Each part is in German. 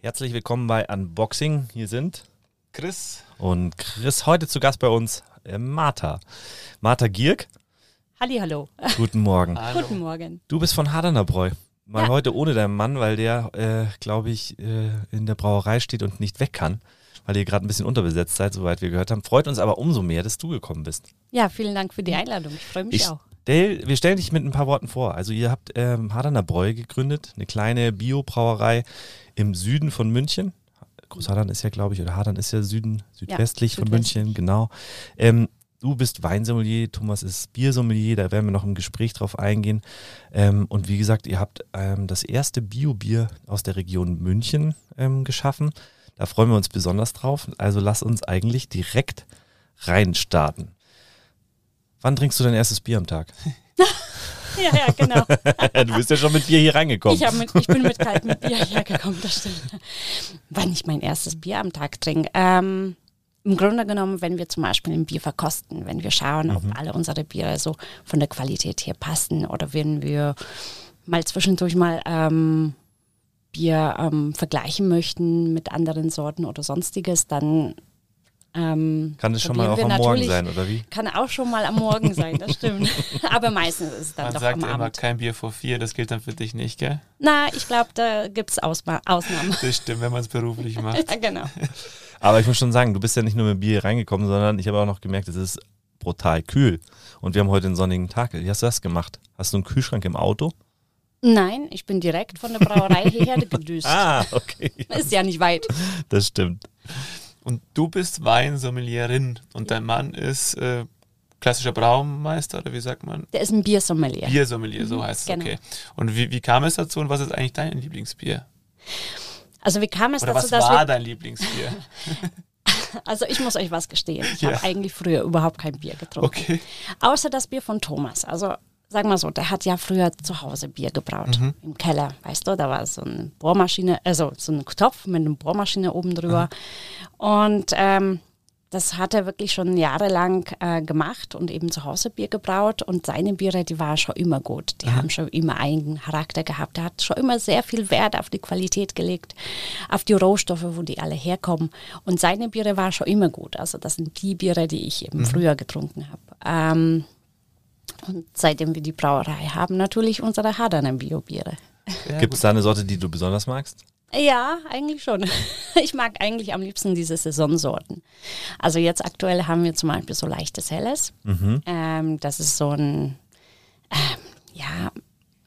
Herzlich willkommen bei Unboxing. Hier sind Chris. und Chris. Heute zu Gast bei uns äh, Martha. Martha Gierk, Halli, hallo. guten Morgen. Hallo. Guten Morgen. Du bist von Hadernerbräu. Mal Ja. heute ohne deinen Mann, weil der, äh, glaube ich, äh, in der Brauerei steht und nicht weg kann, weil ihr gerade ein bisschen unterbesetzt seid, soweit wir gehört haben. Freut uns aber umso mehr, dass du gekommen bist. Ja, vielen Dank für die Einladung. Ich freue mich Ich auch. Stell, wir stellen dich mit ein paar Worten vor. Also ihr habt ähm, Hadernerbräu gegründet, eine kleine Biobrauerei im Süden von München. Großhadern ist ja, glaube ich, oder Hadern ist ja Süden, südwestlich von südwestlich. München, genau. Ähm, du bist Weinsommelier, Thomas ist Biersommelier, da werden wir noch im Gespräch drauf eingehen. Ähm, und wie gesagt, ihr habt ähm, das erste Bio-Bier aus der Region München ähm, geschaffen. Da freuen wir uns besonders drauf. Also lass uns eigentlich direkt reinstarten. Wann trinkst du dein erstes Bier am Tag? Ja, ja, genau. du bist ja schon mit Bier hier reingekommen. Ich, mit, ich bin mit kaltem Bier hergekommen, das stimmt. Wann ich mein erstes Bier am Tag trinke? Ähm, Im Grunde genommen, wenn wir zum Beispiel ein Bier verkosten, wenn wir schauen, ob alle unsere Biere so von der Qualität her passen oder wenn wir mal zwischendurch mal ähm, Bier ähm, vergleichen möchten mit anderen Sorten oder sonstiges, dann ähm, Kann es schon mal auch am Morgen sein, oder wie? Kann auch schon mal am Morgen sein, das stimmt. Aber meistens ist es dann Man doch sagt am immer Abend. kein Bier vor vier, das gilt dann für dich nicht, gell? Na, ich glaube, da gibt es Ausma Ausnahmen. Das stimmt, wenn man es beruflich macht. Ja, genau. Aber ich muss schon sagen, du bist ja nicht nur mit Bier reingekommen, sondern ich habe auch noch gemerkt, es ist brutal kühl. Und wir haben heute einen sonnigen Tag. Wie hast du das gemacht? Hast du einen Kühlschrank im Auto? Nein, ich bin direkt von der Brauerei hierher gedüst. Ah, okay. Ist ja nicht weit. Das stimmt. Und du bist Weinsommeliering und dein Mann ist äh, klassischer Braumeister oder wie sagt man? Der ist ein Biersommelier. Biersommelier, so heißt es, genau. okay. Und wie, wie kam es dazu und was ist eigentlich dein Lieblingsbier? Also wie kam es Oder dazu, was dass war dein Lieblingsbier? also ich muss euch was gestehen. Ich Ja. habe eigentlich früher überhaupt kein Bier getrunken. Okay. Außer das Bier von Thomas. Also sag mal so, der hat ja früher zu Hause Bier gebraut. Im Keller, weißt du, da war so eine Bohrmaschine, also so ein Topf mit einer Bohrmaschine oben drüber. Und ähm, das hat er wirklich schon jahrelang äh, gemacht und eben zu Hause Bier gebraut. Und seine Biere, die waren schon immer gut. Die haben schon immer einen Charakter gehabt. Er hat schon immer sehr viel Wert auf die Qualität gelegt, auf die Rohstoffe, wo die alle herkommen. Und seine Biere waren schon immer gut. Also das sind die Biere, die ich eben früher getrunken habe. Ähm, und seitdem wir die Brauerei haben, natürlich unsere Haderner Bio-Biere. Ja, Gibt es da eine Sorte, die du besonders magst? Ja, eigentlich schon. Ich mag eigentlich am liebsten diese Saisonsorten. Also jetzt aktuell haben wir zum Beispiel so leichtes Helles. Ähm, das ist so ein, ähm, ja,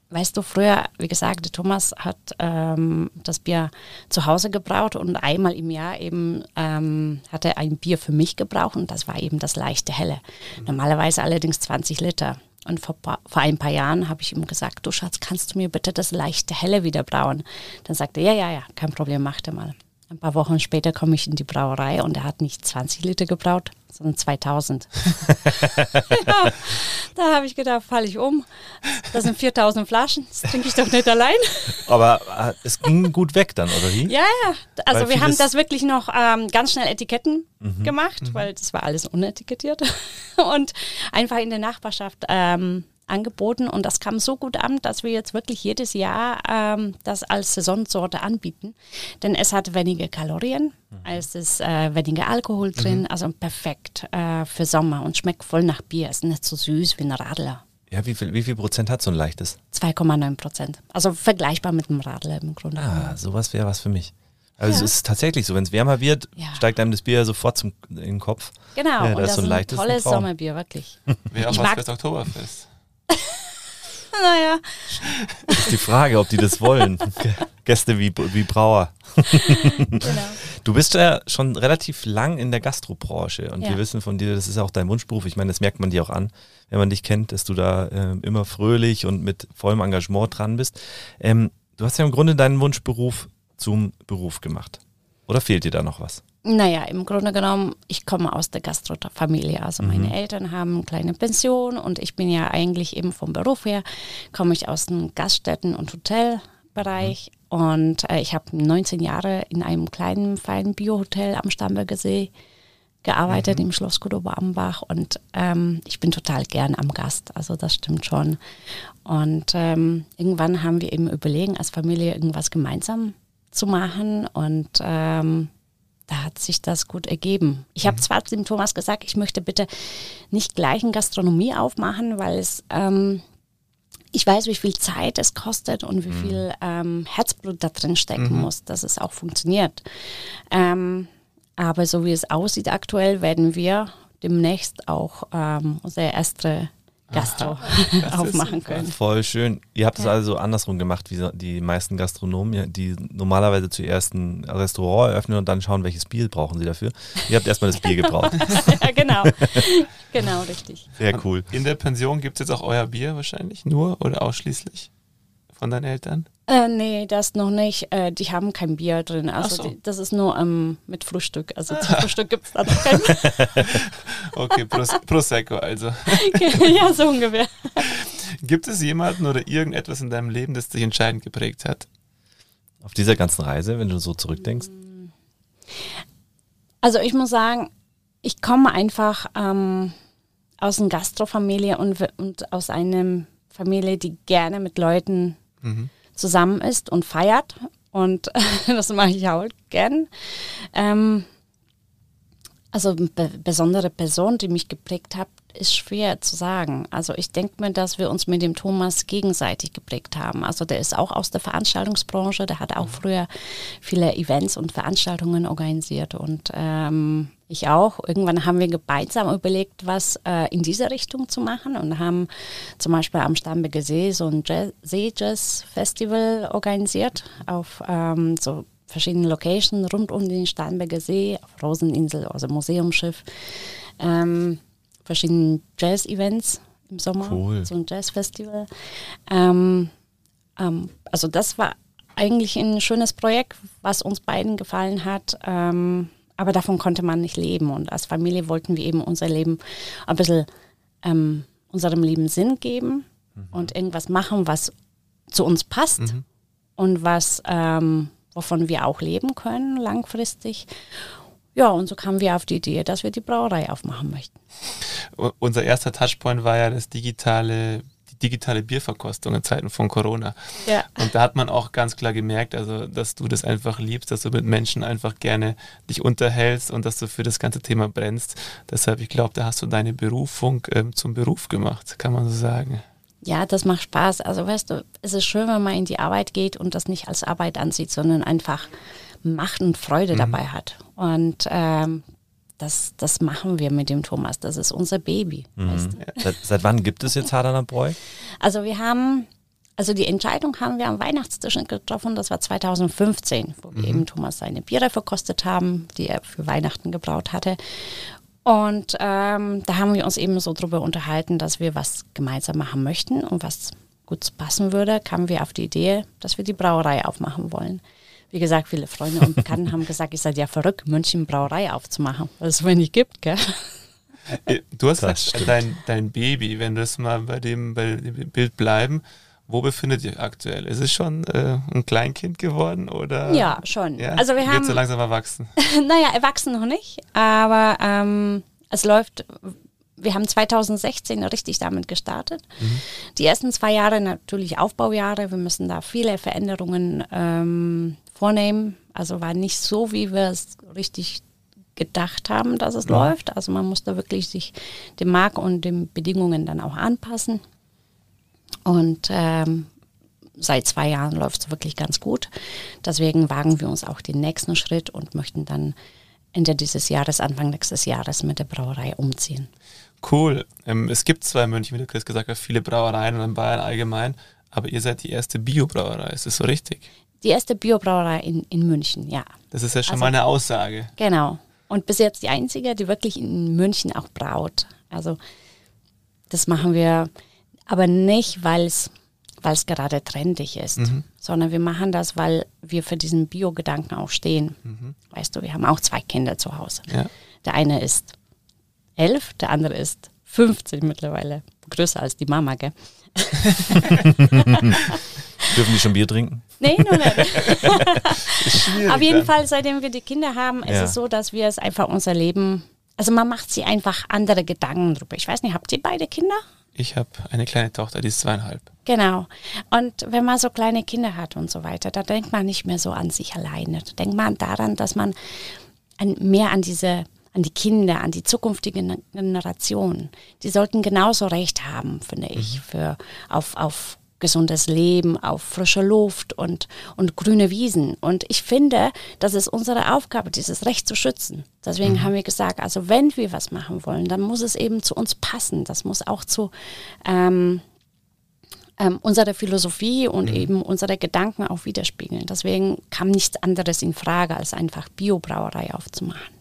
weißt du, früher, wie gesagt, der Thomas hat ähm, das Bier zu Hause gebraut und einmal im Jahr eben ähm, hat er ein Bier für mich gebraucht und das war eben das leichte Helle. Normalerweise allerdings 20 Liter. Und vor, vor ein paar Jahren habe ich ihm gesagt, du Schatz, kannst du mir bitte das leichte Helle wieder brauen? Dann sagte er, ja, ja, ja, kein Problem, mach dir mal. Ein paar Wochen später komme ich in die Brauerei und er hat nicht 20 Liter gebraut, sondern 2000. ja, da habe ich gedacht, falle ich um. Das sind 4000 Flaschen, das trinke ich doch nicht allein. Aber äh, es ging gut weg dann, oder wie? Ja, ja. Also Weil wir haben das wirklich noch ähm, ganz schnell Etiketten gemacht, weil das war alles unetikettiert und einfach in der Nachbarschaft ähm, angeboten und das kam so gut an, dass wir jetzt wirklich jedes Jahr ähm, das als Saisonsorte anbieten, denn es hat weniger Kalorien, es ist äh, weniger Alkohol drin, also perfekt äh, für Sommer und schmeckt voll nach Bier, ist nicht so süß wie ein Radler. Ja, wie viel, wie viel Prozent hat so ein leichtes? 2,9 Prozent. Also vergleichbar mit einem Radler im Grunde. Ah, sowas wäre was für mich. Also Ja. es ist tatsächlich so, wenn es wärmer wird, Ja. steigt einem das Bier sofort zum, in den Kopf. Genau, Ja, da und ist das so ein ist ein leichtes tolles Traum. Sommerbier, wirklich. Wäre auch Ich was mag- fürs Oktoberfest. naja, Ist die Frage, ob die das wollen. Gäste wie, wie Brauer. genau. Du bist ja schon relativ lang in der Gastrobranche und Ja. wir wissen von dir, das ist auch dein Wunschberuf. Ich meine, das merkt man dir auch an, wenn man dich kennt, dass du da ähm, immer fröhlich und mit vollem Engagement dran bist. Ähm, du hast ja im Grunde deinen Wunschberuf zum Beruf gemacht. Oder fehlt dir da noch was? Naja, im Grunde genommen, ich komme aus der Gastrofamilie. Also meine Eltern haben eine kleine Pension und ich bin ja eigentlich eben vom Beruf her, komme ich aus dem Gaststätten- und Hotelbereich. Und äh, ich habe 19 Jahre in einem kleinen, feinen Biohotel am Starnberger See gearbeitet, im Schloss Kudober Ambach. Und ähm, ich bin total gern am Gast. Also das stimmt schon. Und ähm, irgendwann haben wir eben überlegen, als Familie irgendwas gemeinsam zu machen und ähm, da hat sich das gut ergeben. Ich habe zwar dem Thomas gesagt, ich möchte bitte nicht gleich eine Gastronomie aufmachen, weil es ähm, ich weiß, wie viel Zeit es kostet und wie viel ähm, Herzblut da drin stecken Mhm. muss, dass es auch funktioniert. Ähm, aber so wie es aussieht aktuell, werden wir demnächst auch ähm, unsere erste Gastro aufmachen können. Voll schön. Ihr habt es Ja. also andersrum gemacht, wie die meisten Gastronomen, die normalerweise zuerst ein Restaurant eröffnen und dann schauen, welches Bier brauchen sie dafür. Ihr habt erstmal das Bier gebraucht. ja, genau. genau, richtig. Sehr cool. In der Pension gibt es jetzt auch euer Bier wahrscheinlich nur oder ausschließlich von deinen Eltern? Äh, nee, das noch nicht. Äh, die haben kein Bier drin. Also so. die, das ist nur ähm, mit Frühstück. Also zum Frühstück gibt es da noch kein Okay, Pros Prosecco also. Ja, so ungefähr. Gibt es jemanden oder irgendetwas in deinem Leben, das dich entscheidend geprägt hat? Auf dieser ganzen Reise, wenn du so zurückdenkst. Also ich muss sagen, ich komme einfach ähm, aus einer Gastrofamilie und, und aus einer Familie, die gerne mit Leuten Mhm. Zusammen ist und feiert. Und das mache ich auch gern. Ähm, also eine be besondere Person, die mich geprägt hat, ist schwer zu sagen. Also ich denke mir, dass wir uns mit dem Thomas gegenseitig geprägt haben. Also der ist auch aus der Veranstaltungsbranche, der hat auch früher viele Events und Veranstaltungen organisiert und ähm, ich auch. Irgendwann haben wir gemeinsam überlegt, was äh, in diese Richtung zu machen und haben zum Beispiel am Starnberger See so ein Jazz- See-Jazz-Festival organisiert auf ähm, so verschiedenen Locations rund um den Starnberger See, auf Roseninsel, also Museumsschiff, ähm, verschiedenen Jazz-Events im Sommer, Cool. so ein Jazz-Festival. Ähm, ähm, also das war eigentlich ein schönes Projekt, was uns beiden gefallen hat. Ähm, aber davon konnte man nicht leben. Und als Familie wollten wir eben unser Leben ein bisschen ähm, unserem Leben Sinn geben und irgendwas machen, was zu uns passt und was ähm, wovon wir auch leben können langfristig. Ja, und so kamen wir auf die Idee, dass wir die Brauerei aufmachen möchten. Unser erster Touchpoint war ja das digitale, die digitale Bierverkostung in Zeiten von Corona. Ja. Und da hat man auch ganz klar gemerkt, also dass du das einfach liebst, dass du mit Menschen einfach gerne dich unterhältst und dass du für das ganze Thema brennst. Deshalb, ich glaube, da hast du deine Berufung ähm, zum Beruf gemacht, kann man so sagen. Ja, das macht Spaß. Also weißt du, es ist schön, wenn man in die Arbeit geht und das nicht als Arbeit ansieht, sondern einfach Macht und Freude dabei hat. Und ähm, das, das machen wir mit dem Thomas. Das ist unser Baby. Weißt du? Seit, seit wann gibt es jetzt Hardaner Bräu? Also wir haben, also die Entscheidung haben wir am Weihnachtstisch getroffen, das war 2015, wo wir eben Thomas seine Biere verkostet haben, die er für Weihnachten gebraut hatte. Und ähm, da haben wir uns eben so drüber unterhalten, dass wir was gemeinsam machen möchten und was gut passen würde, kamen wir auf die Idee, dass wir die Brauerei aufmachen wollen. Wie gesagt, viele Freunde und Bekannten haben gesagt, ich sei ja verrückt, München Brauerei aufzumachen, weil es wenig gibt, gell? Äh, Du hast Das gesagt, dein, dein Baby, wenn wir es mal bei dem, bei dem Bild bleiben, wo befindet ihr aktuell? Ist es schon äh, ein Kleinkind geworden oder? Ja, schon. Ja? Also wir Wird haben so langsam erwachsen. naja, erwachsen noch nicht, aber ähm, es läuft, wir haben 2016 richtig damit gestartet. Die ersten zwei Jahre natürlich Aufbaujahre, wir müssen da viele Veränderungen ähm, vornehmen. Also war nicht so, wie wir es richtig gedacht haben, dass es läuft. Also man musste wirklich sich dem Markt und den Bedingungen dann auch anpassen. Und ähm, seit zwei Jahren läuft es wirklich ganz gut. Deswegen wagen wir uns auch den nächsten Schritt und möchten dann Ende dieses Jahres, Anfang nächstes Jahres mit der Brauerei umziehen. Cool. Ähm, es gibt zwar in München, wie du Chris gesagt hast, viele Brauereien und in Bayern allgemein, aber ihr seid die erste Bio-Brauerei, ist das so richtig? Die erste Biobrauerei in, in München, ja, Das ist ja schon Also- mal eine Aussage. genau. Und bis jetzt die einzige, die wirklich in München auch braut. Also das machen wir aber nicht, weil es weil es gerade trendig ist, sondern wir machen das, weil wir für diesen Bio-Gedanken auch stehen. Weißt du, wir haben auch zwei Kinder zu Hause. Ja. Der eine ist elf, der andere ist 15 mittlerweile. Größer als die Mama, gell? Dürfen die schon Bier trinken? Nee, nur nicht. Auf jeden dann. Fall, seitdem wir die Kinder haben, ist Ja. es so, dass wir es einfach unser Leben, also man macht sich einfach andere Gedanken drüber. Ich weiß nicht, habt ihr beide Kinder? Ich habe eine kleine Tochter, die ist zweieinhalb. Genau. Und wenn man so kleine Kinder hat und so weiter, da denkt man nicht mehr so an sich alleine. Da denkt man daran, dass man an, mehr an diese, an die Kinder, an die zukünftigen Generationen. Die sollten genauso Recht haben, finde ich, mhm. für auf, auf gesundes Leben, auf frische Luft und, und grüne Wiesen. Und ich finde, das ist unsere Aufgabe, dieses Recht zu schützen. Deswegen mhm. haben wir gesagt, also wenn wir was machen wollen, dann muss es eben zu uns passen. Das muss auch zu ähm, ähm, unserer Philosophie und mhm. eben unsere Gedanken auch widerspiegeln. Deswegen kam nichts anderes in Frage, als einfach Biobrauerei aufzumachen.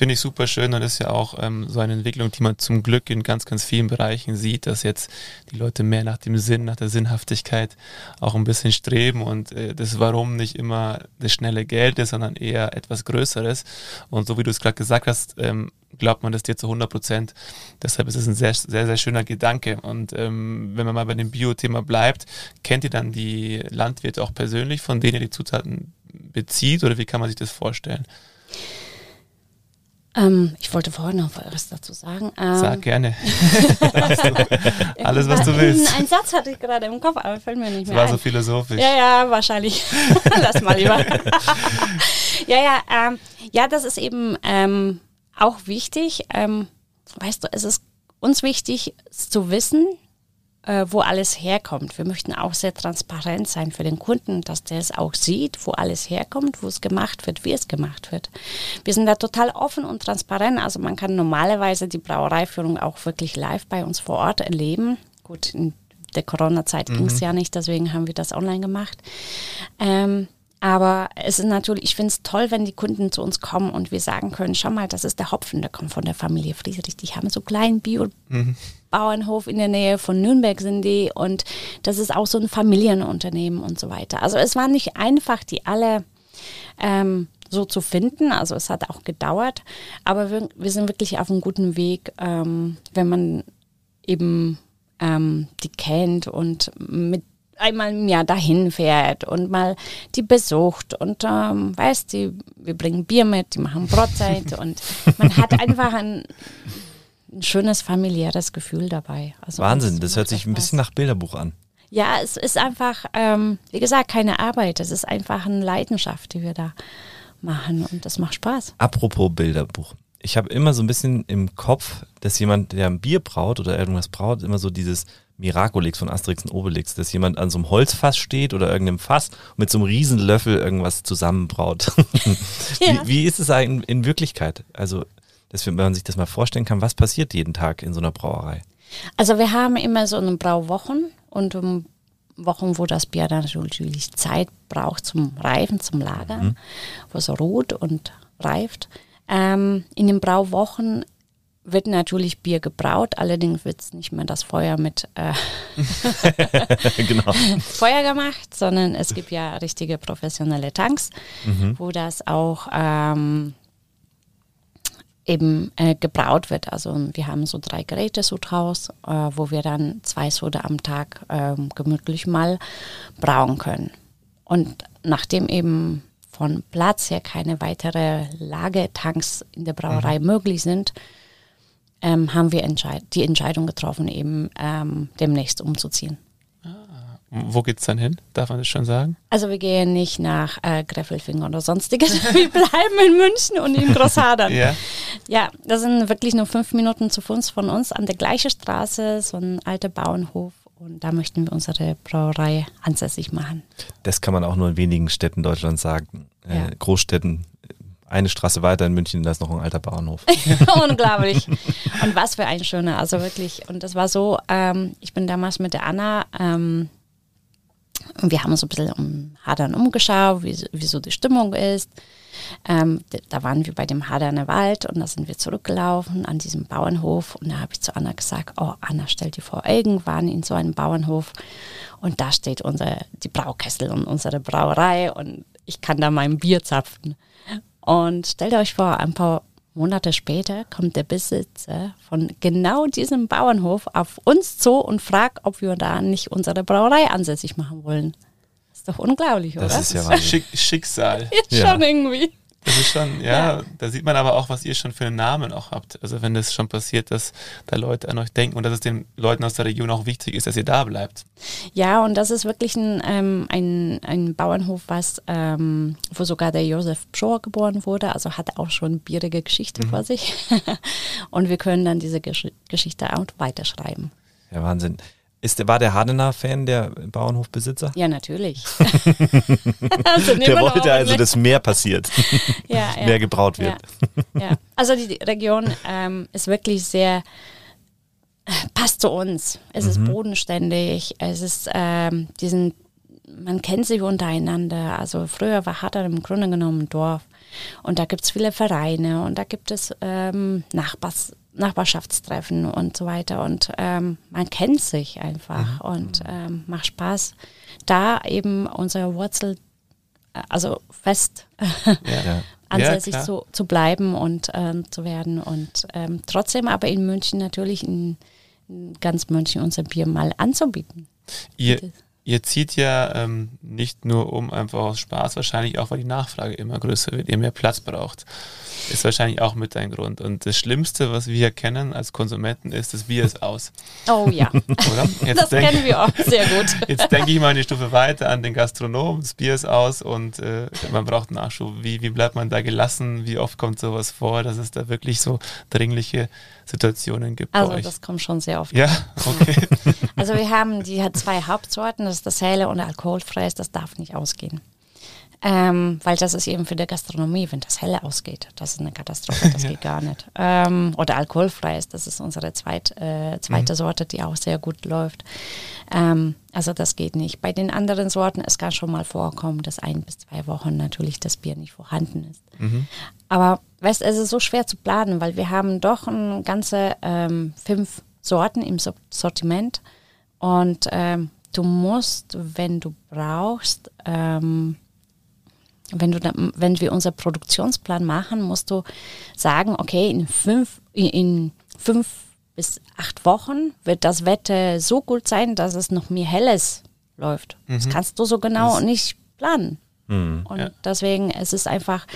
Finde ich super schön und ist ja auch ähm, so eine Entwicklung, die man zum Glück in ganz, ganz vielen Bereichen sieht, dass jetzt die Leute mehr nach dem Sinn, nach der Sinnhaftigkeit auch ein bisschen streben und äh, das Warum nicht immer das schnelle Geld ist, sondern eher etwas Größeres. Und so wie du es gerade gesagt hast, ähm, glaubt man das dir zu 100 Prozent. Deshalb ist es ein sehr, sehr, sehr schöner Gedanke. Und ähm, wenn man mal bei dem Bio-Thema bleibt, kennt ihr dann die Landwirte auch persönlich, von denen ihr die Zutaten bezieht oder wie kann man sich das vorstellen? Ähm, ich wollte vorhin noch was dazu sagen. Ähm, Sag gerne. Alles, was du willst. Ein Satz hatte ich gerade im Kopf, aber fällt mir nicht mehr Das war ein. so philosophisch. Ja, ja, wahrscheinlich. Lass mal lieber. ja, ja, ähm, ja, das ist eben ähm, auch wichtig. Ähm, weißt du, es ist uns wichtig zu wissen, äh, wo alles herkommt. Wir möchten auch sehr transparent sein für den Kunden, dass der es auch sieht, wo alles herkommt, wo es gemacht wird, wie es gemacht wird. Wir sind da total offen und transparent. Also man kann normalerweise die Brauereiführung auch wirklich live bei uns vor Ort erleben. Gut, in der Corona-Zeit mhm. ging es ja nicht, deswegen haben wir das online gemacht. Ähm, aber es ist natürlich, ich finde es toll, wenn die Kunden zu uns kommen und wir sagen können, schau mal, das ist der Hopfen, der kommt von der Familie Friedrich. Die haben so einen kleinen Bio-Bauernhof in der Nähe von Nürnberg sind die und das ist auch so ein Familienunternehmen und so weiter. Also es war nicht einfach, die alle ähm, so zu finden. Also es hat auch gedauert, aber wir, wir sind wirklich auf einem guten Weg, ähm, wenn man eben ähm, die kennt und mit einmal im Jahr dahin fährt und mal die besucht und ähm, weißt die, wir bringen Bier mit, die machen Brotzeit und man hat einfach ein, ein schönes familiäres Gefühl dabei. Also Wahnsinn, das hört sich ein bisschen nach Bilderbuch an. Ja, es ist einfach, ähm, wie gesagt, keine Arbeit. Es ist einfach eine Leidenschaft, die wir da machen und das macht Spaß. Apropos Bilderbuch. Ich habe immer so ein bisschen im Kopf, dass jemand, der ein Bier braut oder irgendwas braut, immer so dieses Miraculix von Asterix und Obelix, dass jemand an so einem Holzfass steht oder irgendeinem Fass und mit so einem Riesenlöffel irgendwas zusammenbraut. ja. wie, wie, ist es eigentlich in Wirklichkeit? Also, dass wenn man sich das mal vorstellen kann, was passiert jeden Tag in so einer Brauerei? Also wir haben immer so eine Brauwochen und um Wochen, wo das Bier dann natürlich Zeit braucht zum Reifen, zum Lagern, mhm. wo es ruht und reift. Ähm, in den Brauwochen wird natürlich Bier gebraut, allerdings wird es nicht mehr das Feuer mit äh genau. Feuer gemacht, sondern es gibt ja richtige professionelle Tanks, mhm. wo das auch ähm, eben äh, gebraut wird. Also wir haben so drei Geräte so draus, äh, wo wir dann zwei Soda am Tag äh, gemütlich mal brauen können. Und nachdem eben von Platz her keine weitere Lagetanks in der Brauerei mhm. möglich sind, ähm, haben wir entscheid die Entscheidung getroffen, eben ähm, demnächst umzuziehen. Ah, wo geht es dann hin? Darf man das schon sagen? Also wir gehen nicht nach äh, Greffelfing oder sonstiges. wir bleiben in München und in Großhadern. ja. ja, das sind wirklich nur fünf Minuten zu Fuß von uns an der gleichen Straße, so ein alter Bauernhof. Und da möchten wir unsere Brauerei ansässig machen. Das kann man auch nur in wenigen Städten Deutschlands sagen. Äh, ja. Großstädten eine Straße weiter in München, da ist noch ein alter Bauernhof. Unglaublich. Und was für ein schöner, also wirklich. Und das war so, ähm, ich bin damals mit der Anna, ähm, und wir haben uns ein bisschen um Hadern umgeschaut, wie, wie so die Stimmung ist. Ähm, da waren wir bei dem Haderner Wald und da sind wir zurückgelaufen an diesem Bauernhof und da habe ich zu Anna gesagt, oh Anna, stell dir vor, irgendwann in so einem Bauernhof und da steht unser, die Braukessel und unsere Brauerei und ich kann da mein Bier zapfen. Und stellt euch vor, ein paar Monate später kommt der Besitzer von genau diesem Bauernhof auf uns zu und fragt, ob wir da nicht unsere Brauerei ansässig machen wollen. ist doch unglaublich, oder? Das ist ja Schick, Schicksal. ja, schon irgendwie. Das ist schon, ja, ja, da sieht man aber auch, was ihr schon für einen Namen auch habt. Also wenn das schon passiert, dass da Leute an euch denken und dass es den Leuten aus der Region auch wichtig ist, dass ihr da bleibt. Ja, und das ist wirklich ein, ähm, ein, ein Bauernhof, was, ähm, wo sogar der Josef Pschor geboren wurde, also hat auch schon bierige Geschichte mhm. vor sich. und wir können dann diese Gesch Geschichte auch weiterschreiben. Ja, Wahnsinn. Ist, war der Hardener Fan, der Bauernhofbesitzer? Ja, natürlich. also der wollte also, dass mehr passiert, ja, ja, mehr gebraut wird. Ja, also die Region ähm, ist wirklich sehr, passt zu uns. Es mhm. ist bodenständig, es ist ähm, diesen, man kennt sich untereinander. Also früher war Harder im Grunde genommen ein Dorf. Und da gibt es viele Vereine und da gibt es ähm, Nachbars, Nachbarschaftstreffen und so weiter. Und ähm, man kennt sich einfach mhm. und ähm, macht Spaß, da eben unsere Wurzel, äh, also fest ja. ansässig ja, zu, zu bleiben und ähm, zu werden. Und ähm, trotzdem aber in München natürlich in, in ganz München unser Bier mal anzubieten. Ihr, Ihr zieht ja ähm, nicht nur um einfach aus Spaß, wahrscheinlich auch, weil die Nachfrage immer größer wird, ihr mehr Platz braucht. Ist wahrscheinlich auch mit ein Grund. Und das Schlimmste, was wir kennen als Konsumenten, ist, das Bier ist aus. Oh ja. Oder? Jetzt das denk, kennen wir auch sehr gut. Jetzt denke ich mal eine Stufe weiter an den Gastronom. Das Bier ist aus und äh, man braucht Nachschub. Wie, wie bleibt man da gelassen? Wie oft kommt sowas vor, dass es da wirklich so dringliche Situationen gibt? Also, das kommt schon sehr oft. Ja, okay. Also, wir haben die zwei Hauptsorten. Das ist das helle und alkoholfreies. Das darf nicht ausgehen. Ähm, weil das ist eben für die Gastronomie, wenn das helle ausgeht, das ist eine Katastrophe, das ja. geht gar nicht. Ähm, oder alkoholfrei ist, das ist unsere zweit, äh, zweite mhm. Sorte, die auch sehr gut läuft. Ähm, also das geht nicht. Bei den anderen Sorten, es kann schon mal vorkommen, dass ein bis zwei Wochen natürlich das Bier nicht vorhanden ist. Mhm. Aber weißt, es ist so schwer zu planen, weil wir haben doch ein ganze ähm, fünf Sorten im Sortiment und ähm, du musst, wenn du brauchst, ähm, wenn, du wenn wir unseren Produktionsplan machen, musst du sagen, okay, in fünf, in fünf bis acht Wochen wird das Wetter so gut sein, dass es noch mehr Helles läuft. Mhm. Das kannst du so genau das nicht planen. Mhm. Und ja. deswegen es ist einfach,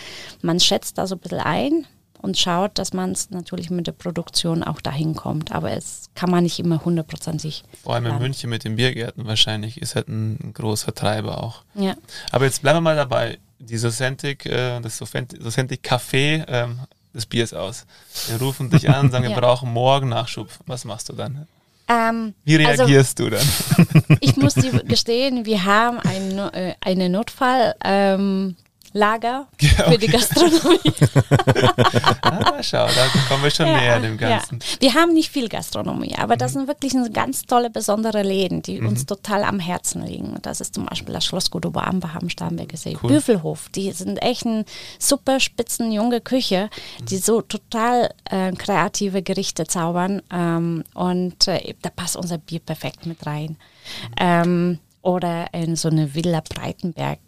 man schätzt da so ein bisschen ein und schaut, dass man es natürlich mit der Produktion auch dahin kommt. Aber es kann man nicht immer hundertprozentig. Vor allem in München mit den Biergärten wahrscheinlich ist halt ein, ein großer Treiber auch. Ja. Aber jetzt bleiben wir mal dabei die Socentic, äh, das Socentic Café ähm, des Biers aus. Wir rufen dich an, sagen, wir ja. brauchen morgen Nachschub. Was machst du dann? Ähm, Wie also reagierst also, du dann? ich muss dir gestehen, wir haben ein, äh, eine Notfall. Ähm, Lager ja, okay. für die Gastronomie. ah, schau, da kommen wir schon ja, näher dem Ganzen. Ja. Wir haben nicht viel Gastronomie, aber mhm. das sind wirklich ganz tolle, besondere Läden, die mhm. uns total am Herzen liegen. Das ist zum Beispiel das Schloss Gudobo Amber haben Starnberg gesehen. Cool. Büffelhof, die sind echt eine super spitzen junge Küche, die so total äh, kreative Gerichte zaubern ähm, und äh, da passt unser Bier perfekt mit rein. Mhm. Ähm, oder in so eine Villa Breitenberg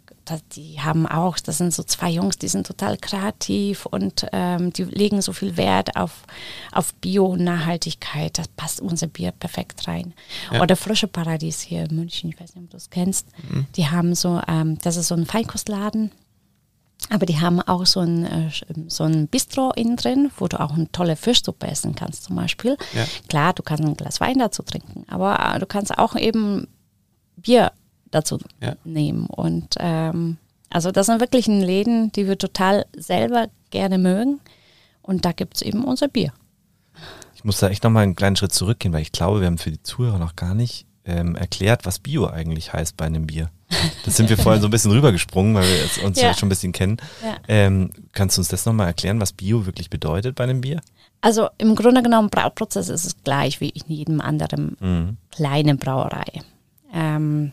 die haben auch, das sind so zwei Jungs, die sind total kreativ und ähm, die legen so viel Wert auf, auf Bio und Nachhaltigkeit. Das passt unser Bier perfekt rein. Ja. Oder Frische Paradies hier in München, ich weiß nicht, ob du es kennst. Mhm. Die haben so, ähm, das ist so ein Feinkostladen. Aber die haben auch so ein, äh, so ein Bistro innen drin, wo du auch eine tolle Fischsuppe essen kannst zum Beispiel. Ja. Klar, du kannst ein Glas Wein dazu trinken, aber äh, du kannst auch eben Bier dazu ja. nehmen. Und ähm, also das sind wirklich Läden, die wir total selber gerne mögen. Und da gibt es eben unser Bier. Ich muss da echt nochmal einen kleinen Schritt zurückgehen, weil ich glaube, wir haben für die Zuhörer noch gar nicht ähm, erklärt, was Bio eigentlich heißt bei einem Bier. Das sind wir vorhin so ein bisschen rübergesprungen, weil wir uns ja. schon ein bisschen kennen. Ja. Ähm, kannst du uns das nochmal erklären, was Bio wirklich bedeutet bei einem Bier? Also im Grunde genommen, Brauprozess ist es gleich wie in jedem anderen mhm. kleinen Brauerei. Ähm,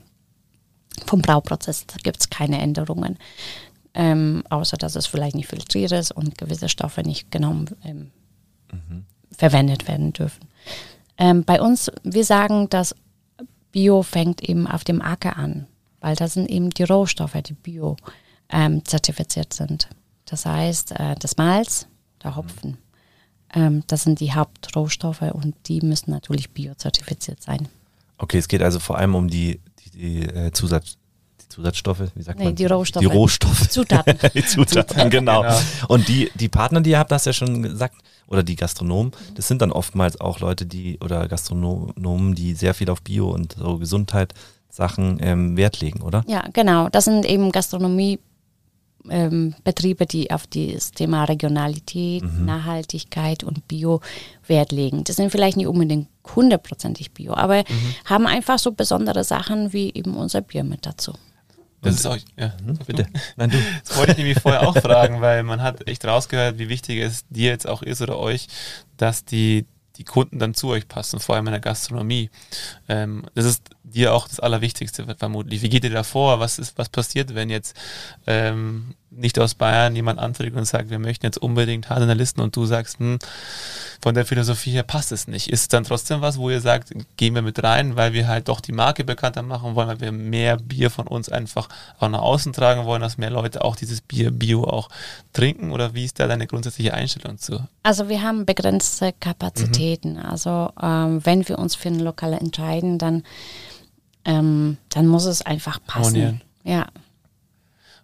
vom Brauprozess gibt es keine Änderungen, ähm, außer dass es vielleicht nicht filtriert ist und gewisse Stoffe nicht genommen ähm, mhm. verwendet werden dürfen. Ähm, bei uns, wir sagen, dass Bio fängt eben auf dem Acker an, weil das sind eben die Rohstoffe, die Bio ähm, zertifiziert sind. Das heißt, äh, das Malz, der Hopfen, ähm, das sind die Hauptrohstoffe und die müssen natürlich biozertifiziert sein. Okay, es geht also vor allem um die die äh, Zusatz, Zusatzstoffe, wie sagt Nee, man? die Rohstoffe. Die Rohstoffe. Zutaten. die Zutaten, genau. genau. Und die, die Partner, die ihr habt, hast du ja schon gesagt, oder die Gastronomen, das sind dann oftmals auch Leute, die, oder Gastronomen, die sehr viel auf Bio und so Gesundheit Sachen ähm, Wert legen, oder? Ja, genau. Das sind eben Gastronomie. ähm, Betriebe, die auf das Thema Regionalität, Nachhaltigkeit und Bio Wert legen. Das sind vielleicht nicht unbedingt hundertprozentig Bio, aber haben einfach so besondere Sachen wie eben unser Bier mit dazu. Das ist auch, ja, Bitte. Nein, du. Das wollte ich nämlich vorher auch fragen, weil man hat echt rausgehört, wie wichtig es dir jetzt auch ist oder euch, dass die, die Kunden dann zu euch passen, vor allem in der Gastronomie. Ähm, das ist dir auch das Allerwichtigste vermutlich. Wie geht ihr da vor? Was, ist, was passiert, wenn jetzt ähm, nicht aus Bayern jemand anträgt und sagt, wir möchten jetzt unbedingt Listen und du sagst, hm, von der Philosophie her passt es nicht. Ist es dann trotzdem was, wo ihr sagt, gehen wir mit rein, weil wir halt doch die Marke bekannter machen wollen, weil wir mehr Bier von uns einfach auch nach außen tragen wollen, dass mehr Leute auch dieses Bier Bio auch trinken? Oder wie ist da deine grundsätzliche Einstellung zu? Also wir haben begrenzte Kapazitäten. Also ähm, wenn wir uns für ein Lokal entscheiden, dann, ähm, dann muss es einfach passen. Harmonieren. Ja.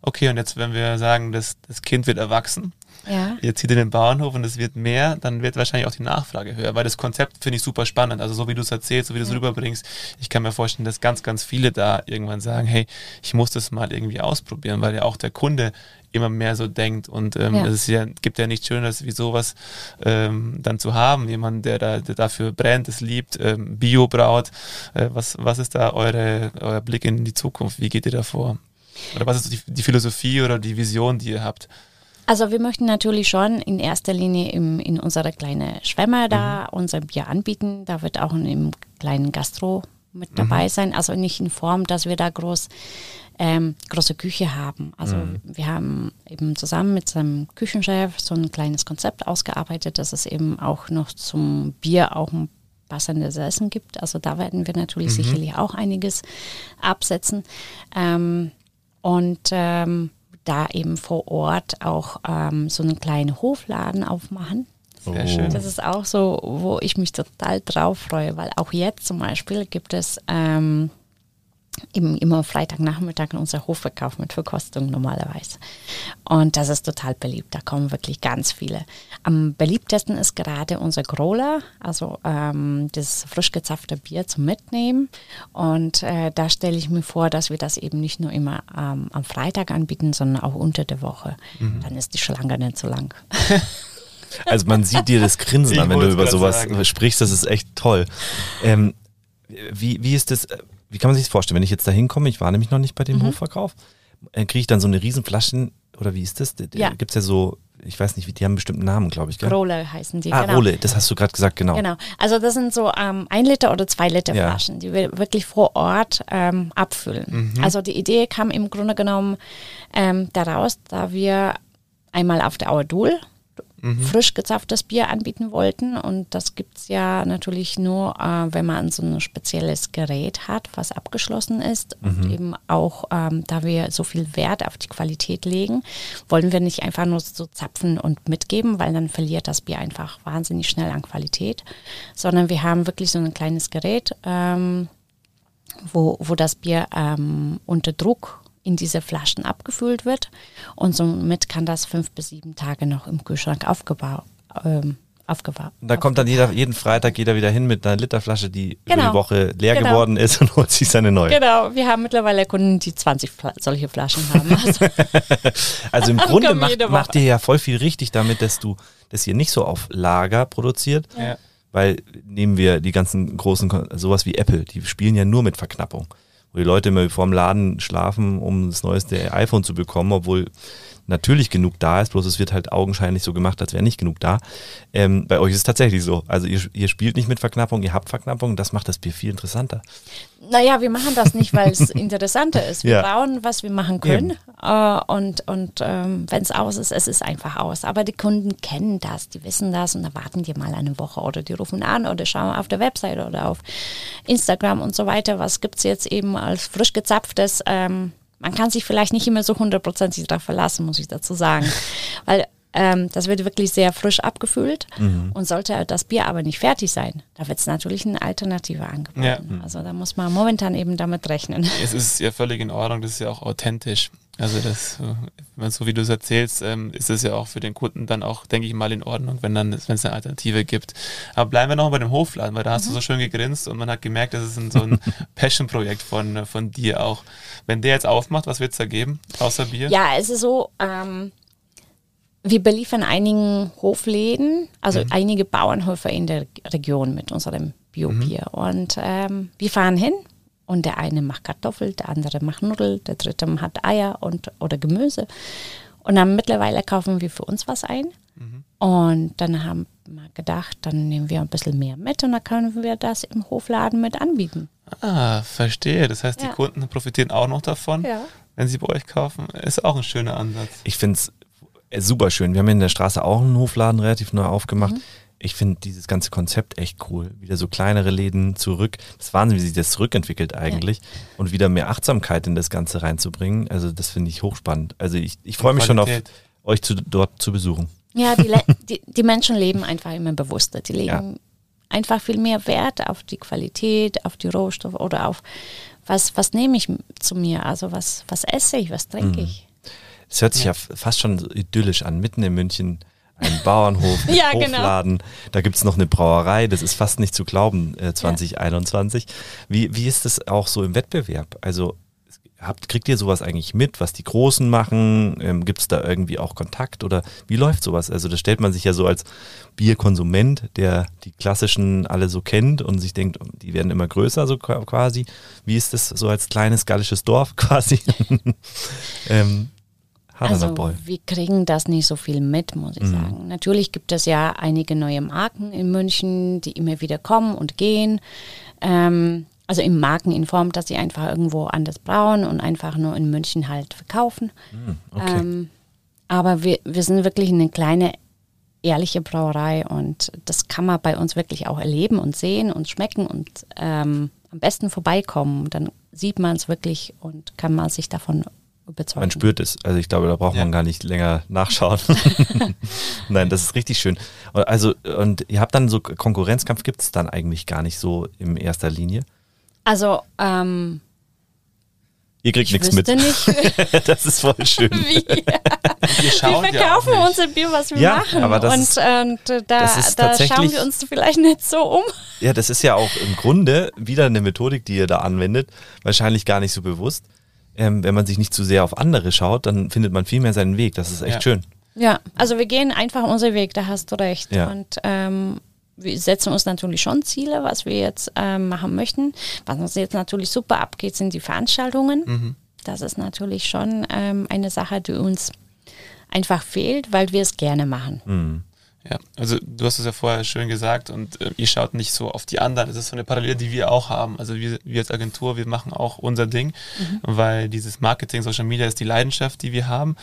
Okay, und jetzt, wenn wir sagen, das, das Kind wird erwachsen, Ja. ihr zieht in den Bauernhof und es wird mehr, dann wird wahrscheinlich auch die Nachfrage höher, weil das Konzept finde ich super spannend. Also so wie du es erzählst, so wie du es rüberbringst, ich kann mir vorstellen, dass ganz, ganz viele da irgendwann sagen, hey, ich muss das mal irgendwie ausprobieren, weil ja auch der Kunde immer mehr so denkt und ähm, Ja. es ist ja, gibt ja nichts Schöneres wie sowas ähm, dann zu haben, jemand, der, da, der dafür brennt, es liebt, ähm, Bio braut. Äh, was, was ist da eure, euer Blick in die Zukunft? Wie geht ihr da vor? Oder was ist die, die Philosophie oder die Vision, die ihr habt? Also wir möchten natürlich schon in erster Linie im, in unsere kleine Schwemme da Mhm. unser Bier anbieten. Da wird auch im kleinen Gastro mit Mhm. dabei sein. Also nicht in Form, dass wir da groß ähm, große Küche haben. Also Mhm. wir haben eben zusammen mit seinem Küchenchef so ein kleines Konzept ausgearbeitet, dass es eben auch noch zum Bier auch ein passendes Essen gibt. Also da werden wir natürlich Mhm. sicherlich auch einiges absetzen. Ähm, und ähm, da eben vor Ort auch ähm, so einen kleinen Hofladen aufmachen. Sehr schön. Das ist auch so, wo ich mich total drauf freue, weil auch jetzt zum Beispiel gibt es ähm, eben immer Freitagnachmittag unser Hofverkauf mit Verkostung normalerweise. Und das ist total beliebt. Da kommen wirklich ganz viele. Am beliebtesten ist gerade unser Growler, also ähm, das frisch gezapfte Bier zum Mitnehmen. Und äh, da stelle ich mir vor, dass wir das eben nicht nur immer ähm, am Freitag anbieten, sondern auch unter der Woche. Dann ist die Schlange nicht so lang. Also man sieht dir das Grinsen an, wenn du über sowas sagen. sprichst. Das ist echt toll. Ähm, wie, wie ist das, äh, wie kann man sich das vorstellen? Wenn ich jetzt da hinkomme, ich war nämlich noch nicht bei dem Hofverkauf, äh, kriege ich dann so eine riesen Flaschen, oder wie ist das? Ja. Gibt es ja so, ich weiß nicht, wie die haben einen bestimmten Namen, glaube ich. Gell? Growler heißen die. ah, genau. Rolle, das hast du gerade gesagt, genau. Genau. Also das sind so ähm, ein Liter oder zwei Liter Ja. Flaschen, die wir wirklich vor Ort ähm, abfüllen. Also die Idee kam im Grunde genommen ähm, daraus, da wir einmal auf der Auerdul frisch gezapftes Bier anbieten wollten. Und das gibt es ja natürlich nur, äh, wenn man so ein spezielles Gerät hat, was abgeschlossen ist. Und eben auch, ähm, da wir so viel Wert auf die Qualität legen, wollen wir nicht einfach nur so zapfen und mitgeben, weil dann verliert das Bier einfach wahnsinnig schnell an Qualität, sondern wir haben wirklich so ein kleines Gerät, ähm, wo, wo das Bier ähm, unter Druck in diese Flaschen abgefüllt wird und somit kann das fünf bis sieben Tage noch im Kühlschrank aufgebaut. Ähm, aufgebaut. Und da kommt dann jeder, jeden Freitag jeder wieder hin mit einer Literflasche, die über Genau. die Woche leer Genau. geworden ist und holt sich seine neue. Genau, wir haben mittlerweile Kunden, die 20 Fla solche Flaschen haben. Also, Also im Grunde macht, macht ihr ja voll viel richtig damit, dass du, dass ihr nicht so auf Lager produziert, Ja. weil nehmen wir die ganzen großen, sowas wie Apple, die spielen ja nur mit Verknappung. Wo die Leute immer vorm Laden schlafen, um das neueste iPhone zu bekommen, obwohl natürlich genug da ist, bloß es wird halt augenscheinlich so gemacht, als wäre nicht genug da. Ähm, bei euch ist es tatsächlich so. Also ihr, ihr spielt nicht mit Verknappung, ihr habt Verknappung, das macht das Bier viel interessanter. naja, wir machen das nicht, weil es interessanter ist. Wir Ja. bauen, was wir machen können. Äh, und und ähm, wenn es aus ist, es ist einfach aus. Aber die Kunden kennen das, die wissen das und da warten die mal eine Woche oder die rufen an oder schauen auf der Website oder auf Instagram und so weiter. Was gibt es jetzt eben als frisch gezapftes? Ähm, man kann sich vielleicht nicht immer so hundertprozentig darauf verlassen, muss ich dazu sagen. Weil ähm, das wird wirklich sehr frisch abgefüllt mhm. und sollte das Bier aber nicht fertig sein, da wird es natürlich eine Alternative angeboten. Ja. Also da muss man momentan eben damit rechnen. Es ist ja völlig in Ordnung, das ist ja auch authentisch. Also das, so wie du es erzählst, ähm, ist es ja auch für den Kunden dann auch, denke ich mal, in Ordnung, wenn dann, wenn es eine Alternative gibt. Aber bleiben wir noch bei dem Hofladen, weil da hast mhm. du so schön gegrinst und man hat gemerkt, das ist ein, so ein Passion-Projekt von, von dir auch. Wenn der jetzt aufmacht, was wird es da geben, außer Bier? Ja, es ist so, ähm, wir beliefern einigen Hofläden, also mhm. einige Bauernhöfe in der Region mit unserem Biobier. Mhm. Und ähm, wir fahren hin und der eine macht Kartoffel, der andere macht Nudeln, der dritte hat Eier und, oder Gemüse. Und dann mittlerweile kaufen wir für uns was ein. Mhm. Und dann haben wir gedacht, dann nehmen wir ein bisschen mehr mit und dann können wir das im Hofladen mit anbieten. Ah, verstehe. Das heißt, die ja. Kunden profitieren auch noch davon, ja. wenn sie bei euch kaufen. Ist auch ein schöner Ansatz. Ich finde es äh, super schön. Wir haben in der Straße auch einen Hofladen relativ neu aufgemacht. Mhm. Ich finde dieses ganze Konzept echt cool. Wieder so kleinere Läden zurück. Das ist Wahnsinn, wie sich das zurückentwickelt eigentlich. Ja. Und wieder mehr Achtsamkeit in das Ganze reinzubringen. Also das finde ich hochspannend. Also ich, ich freue mich schon auf euch zu, dort zu besuchen. Ja, die, die, die, Menschen leben einfach immer bewusster. Die legen ja. einfach viel mehr Wert auf die Qualität, auf die Rohstoffe oder auf was, was nehme ich zu mir, also was, was esse ich, was trinke mhm. ich. Es hört sich ja. ja fast schon so idyllisch an, mitten in München ein Bauernhof, ja, genau. Hofladen. Genau. Da gibt es noch eine Brauerei, das ist fast nicht zu glauben, äh, 2021. Ja. Wie, wie ist das auch so im Wettbewerb? Also habt, kriegt ihr sowas eigentlich mit, was die Großen machen? Ähm, gibt es da irgendwie auch Kontakt oder wie läuft sowas? Also das stellt man sich ja so als Bierkonsument, der die klassischen alle so kennt und sich denkt, die werden immer größer so quasi. Wie ist das so als kleines gallisches Dorf quasi? ähm, also wir kriegen das nicht so viel mit, muss ich mhm. sagen. Natürlich gibt es ja einige neue Marken in München, die immer wieder kommen und gehen. Ähm, also in Marken in Form, dass sie einfach irgendwo anders brauen und einfach nur in München halt verkaufen. Mhm, okay. Ähm, aber wir, wir sind wirklich eine kleine, ehrliche Brauerei und das kann man bei uns wirklich auch erleben und sehen und schmecken und ähm, am besten vorbeikommen. Dann sieht man es wirklich und kann man sich davon überzeugen. Man spürt es. Also ich glaube, da braucht ja. man gar nicht länger nachschauen. Nein, das ist richtig schön. Also, und ihr habt dann so Konkurrenzkampf gibt es dann eigentlich gar nicht so in erster Linie? Also, ähm, Ihr kriegt nichts mit. Nicht. das ist voll schön. Wie? wir, wir verkaufen ja unser Bier, was wir ja, machen. Aber das und, ist, und äh, da, da schauen wir uns vielleicht nicht so um. Ja, das ist ja auch im Grunde wieder eine Methodik, die ihr da anwendet. Wahrscheinlich gar nicht so bewusst ähm, wenn man sich nicht zu sehr auf andere schaut, dann findet man viel mehr seinen Weg. Das ist echt ja. schön. Ja, also wir gehen einfach unseren Weg, da hast du recht. Ja. Und ähm, wir setzen uns natürlich schon Ziele, was wir jetzt ähm, machen möchten. Was uns jetzt natürlich super abgeht, sind die Veranstaltungen. Mhm. Das ist natürlich schon ähm, eine Sache, die uns einfach fehlt, weil wir es gerne machen. Mhm. Ja, also du hast es ja vorher schön gesagt und äh, ihr schaut nicht so auf die anderen. Das ist so eine Parallele, die wir auch haben. Also wir, wir als Agentur, wir machen auch unser Ding, mhm. weil dieses Marketing, Social Media ist die Leidenschaft, die wir haben.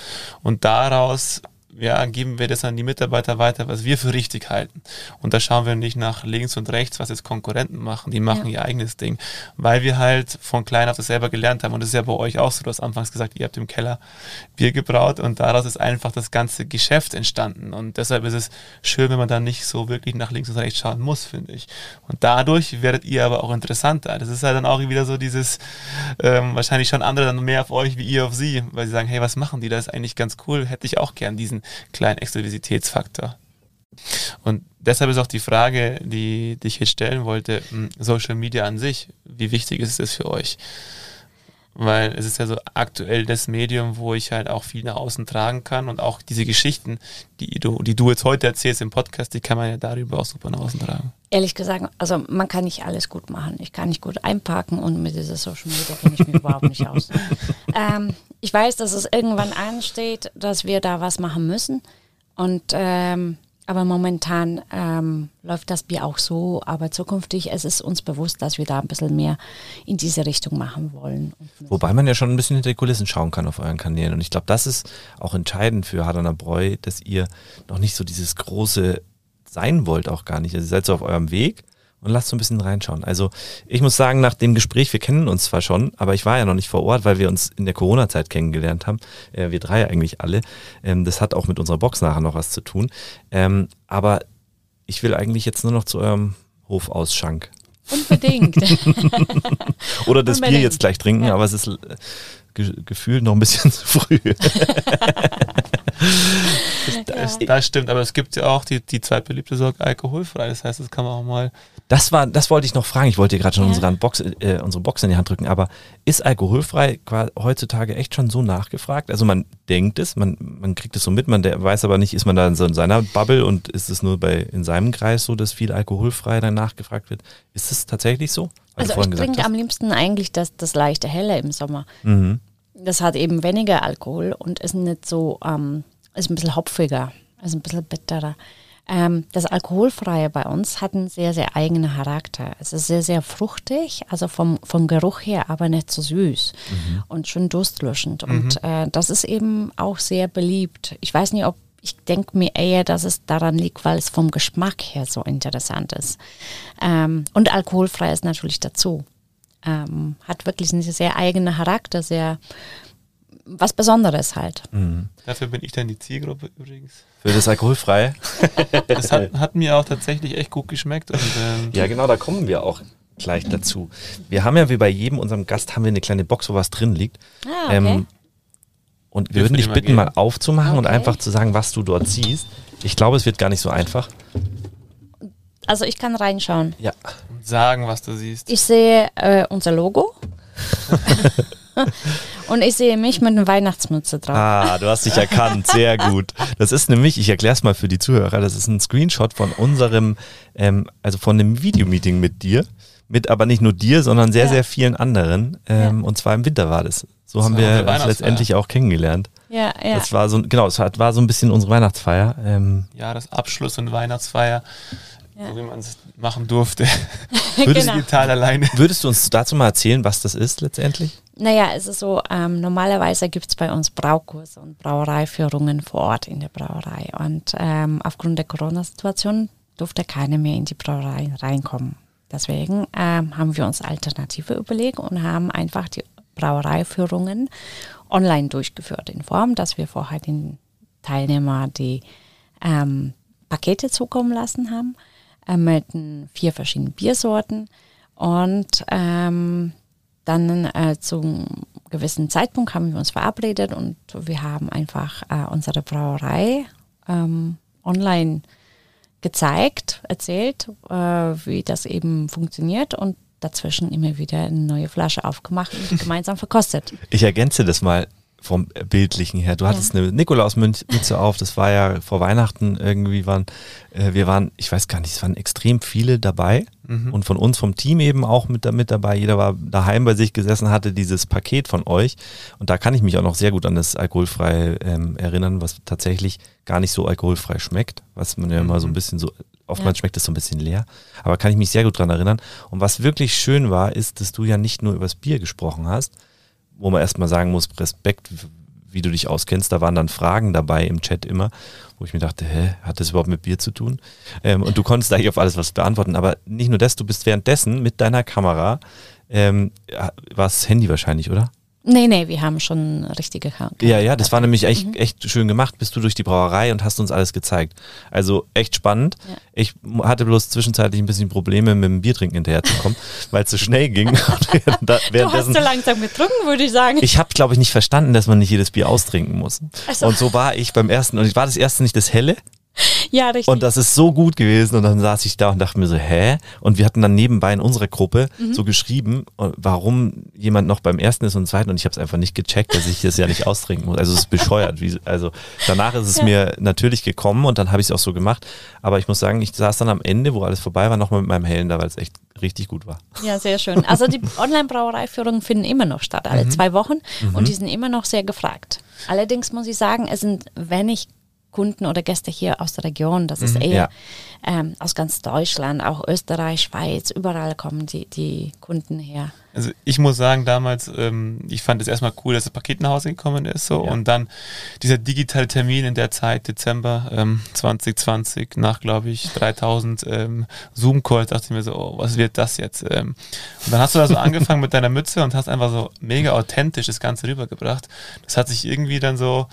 Und daraus ja, geben wir das an die Mitarbeiter weiter, was wir für richtig halten. Und da schauen wir nicht nach links und rechts, was jetzt Konkurrenten machen. Die machen ja. ihr eigenes Ding, weil wir halt von klein auf das selber gelernt haben. Und das ist ja bei euch auch so. Du hast anfangs gesagt, ihr habt im Keller Bier gebraut und daraus ist einfach das ganze Geschäft entstanden. Und deshalb ist es schön, wenn man dann nicht so wirklich nach links und rechts schauen muss, finde ich. Und dadurch werdet ihr aber auch interessanter. Das ist halt dann auch wieder so dieses, ähm, wahrscheinlich schon andere dann mehr auf euch wie ihr auf sie, weil sie sagen, hey, was machen die? Das ist eigentlich ganz cool. Hätte ich auch gern diesen kleinen Exklusivitätsfaktor. Und deshalb ist auch die Frage, die, die ich jetzt stellen wollte, hm, Social Media an sich, wie wichtig ist es für euch? Weil es ist ja so aktuell das Medium, wo ich halt auch viel nach außen tragen kann und auch diese Geschichten, die du, die du jetzt heute erzählst im Podcast, die kann man ja darüber auch super nach außen tragen. Ehrlich gesagt, also man kann nicht alles gut machen. Ich kann nicht gut einpacken und mit dieser Social Media kenne ich mich überhaupt nicht aus. Ähm, ich weiß, dass es irgendwann ansteht, dass wir da was machen müssen. Und ähm, aber momentan ähm, läuft das Bier auch so, aber zukünftig es ist uns bewusst, dass wir da ein bisschen mehr in diese Richtung machen wollen. Wobei man ja schon ein bisschen hinter die Kulissen schauen kann auf euren Kanälen. Und ich glaube, das ist auch entscheidend für Hadana Bräu, dass ihr noch nicht so dieses große sein wollt, auch gar nicht. Also ihr seid so auf eurem Weg und lasst so ein bisschen reinschauen. Also ich muss sagen, nach dem Gespräch, wir kennen uns zwar schon, aber ich war ja noch nicht vor Ort, weil wir uns in der Corona-Zeit kennengelernt haben. Äh, wir drei eigentlich alle. Ähm, das hat auch mit unserer Box nachher noch was zu tun. Ähm, aber ich will eigentlich jetzt nur noch zu eurem Hofausschank. Unbedingt. Oder das Unbedingt. Bier jetzt gleich trinken, ja. aber es ist ge gefühlt noch ein bisschen zu früh. das, das, stimmt, aber es gibt ja auch die, die zweitbeliebte Sorte alkoholfrei. Das heißt, das kann man auch mal. Das war, das wollte ich noch fragen. Ich wollte dir gerade schon ja. unsere, Box, äh, unsere Box in die Hand drücken, aber ist alkoholfrei heutzutage echt schon so nachgefragt? Also man denkt es, man, man kriegt es so mit, man weiß aber nicht, ist man da in, so in seiner Bubble und ist es nur bei in seinem Kreis so, dass viel alkoholfrei dann nachgefragt wird? Ist es tatsächlich so? Also ich trinke am liebsten eigentlich das, das leichte Helle im Sommer. Mhm. Das hat eben weniger Alkohol und ist nicht so, ähm, ist ein bisschen hopfiger, ist ein bisschen bitterer. Ähm, das Alkoholfreie bei uns hat einen sehr, sehr eigenen Charakter. Es ist sehr, sehr fruchtig, also vom, vom Geruch her, aber nicht so süß mhm. und schön durstlöschend. Mhm. Und äh, das ist eben auch sehr beliebt. Ich weiß nicht, ob ich denke mir eher, dass es daran liegt, weil es vom Geschmack her so interessant ist. Ähm, und alkoholfrei ist natürlich dazu. Ähm, hat wirklich einen sehr eigenen Charakter, sehr was Besonderes halt. Mhm. Dafür bin ich dann die Zielgruppe übrigens. Für das Alkoholfreie? das hat, hat, mir auch tatsächlich echt gut geschmeckt. Und, ähm ja, genau, da kommen wir auch gleich dazu. Wir haben ja wie bei jedem unserem Gast haben wir eine kleine Box, wo was drin liegt. Ah, okay. ähm, und wir würden dich bitten, mal aufzumachen okay. und einfach zu sagen, was du dort siehst. Ich glaube, es wird gar nicht so einfach. Also ich kann reinschauen. Ja. Sagen, was du siehst. Ich sehe äh, unser Logo. und ich sehe mich mit einer Weihnachtsmütze drauf. Ah, du hast dich erkannt. Sehr gut. Das ist nämlich, ich erkläre es mal für die Zuhörer, das ist ein Screenshot von unserem, ähm, also von einem Videomeeting mit dir. Mit aber nicht nur dir, sondern sehr, ja. sehr vielen anderen. Ähm, ja. Und zwar im Winter war das. So haben wir uns letztendlich auch kennengelernt. Ja, ja. Das war so, genau, es war so ein bisschen unsere Weihnachtsfeier. Ähm, ja, das Abschluss und Weihnachtsfeier, ja. so wie man es machen durfte. würdest, genau. digital alleine. Würdest du uns dazu mal erzählen, was das ist letztendlich? Naja, es ist so, ähm, normalerweise gibt es bei uns Braukurse und Brauereiführungen vor Ort in der Brauerei. Und ähm, aufgrund der Corona-Situation durfte keiner mehr in die Brauerei reinkommen. Deswegen ähm, haben wir uns Alternative überlegt und haben einfach die Brauereiführungen online durchgeführt, in Form, dass wir vorher den Teilnehmer die ähm, Pakete zukommen lassen haben äh, mit vier verschiedenen Biersorten und ähm, dann äh, zum gewissen Zeitpunkt haben wir uns verabredet und wir haben einfach äh, unsere Brauerei ähm, online gezeigt, erzählt, äh, wie das eben funktioniert und dazwischen immer wieder eine neue Flasche aufgemacht und gemeinsam verkostet. Ich ergänze das mal vom Bildlichen her. Du hattest ja. eine Nikolausmütze auf, das war ja vor Weihnachten irgendwie waren, äh, wir waren, ich weiß gar nicht, es waren extrem viele dabei mhm. und von uns vom Team eben auch mit, mit dabei. Jeder war daheim bei sich gesessen, hatte dieses Paket von euch und da kann ich mich auch noch sehr gut an das alkoholfrei ähm, erinnern, was tatsächlich gar nicht so alkoholfrei schmeckt, was man ja mhm. immer so ein bisschen so Oftmals ja. schmeckt es so ein bisschen leer, aber kann ich mich sehr gut daran erinnern. Und was wirklich schön war, ist, dass du ja nicht nur über das Bier gesprochen hast, wo man erstmal sagen muss, Respekt, wie du dich auskennst. Da waren dann Fragen dabei im Chat immer, wo ich mir dachte, hä, hat das überhaupt mit Bier zu tun? Ähm, und du konntest eigentlich auf alles was beantworten. Aber nicht nur das, du bist währenddessen mit deiner Kamera, ähm, war es Handy wahrscheinlich, oder? Nee, nee, wir haben schon richtige Karten. Ja, ja, das war nämlich echt, mhm. echt schön gemacht. Bist du durch die Brauerei und hast uns alles gezeigt. Also echt spannend. Ja. Ich hatte bloß zwischenzeitlich ein bisschen Probleme mit dem Biertrinken hinterherzukommen, weil es so schnell ging. da, du hast so langsam getrunken, würde ich sagen. Ich habe, glaube ich, nicht verstanden, dass man nicht jedes Bier austrinken muss. So. Und so war ich beim ersten. Und ich war das erste nicht das helle, ja, richtig. Und das ist so gut gewesen. Und dann saß ich da und dachte mir so, hä? Und wir hatten dann nebenbei in unserer Gruppe mhm. so geschrieben, warum jemand noch beim ersten ist und zweiten. Und ich habe es einfach nicht gecheckt, dass ich das ja nicht austrinken muss. Also es ist bescheuert. Wie, also danach ist es ja. mir natürlich gekommen und dann habe ich es auch so gemacht. Aber ich muss sagen, ich saß dann am Ende, wo alles vorbei war, nochmal mit meinem Hellen da, weil es echt richtig gut war. Ja, sehr schön. Also die Online-Brauereiführungen finden immer noch statt, alle mhm. zwei Wochen. Mhm. Und die sind immer noch sehr gefragt. Allerdings muss ich sagen, es sind, wenn ich Kunden oder Gäste hier aus der Region. Das ist Mhm, eher ja. ähm, aus ganz Deutschland, auch Österreich, Schweiz, überall kommen die, die Kunden her. Also ich muss sagen, damals, ähm, ich fand es erstmal cool, dass das Paket nach Hause gekommen ist. So. Ja. Und dann dieser digitale Termin in der Zeit, Dezember ähm, 2020, nach, glaube ich, 3000 ähm, Zoom-Calls, dachte ich mir so, oh, was wird das jetzt? Ähm, und dann hast du da so angefangen mit deiner Mütze und hast einfach so mega authentisch das Ganze rübergebracht. Das hat sich irgendwie dann so,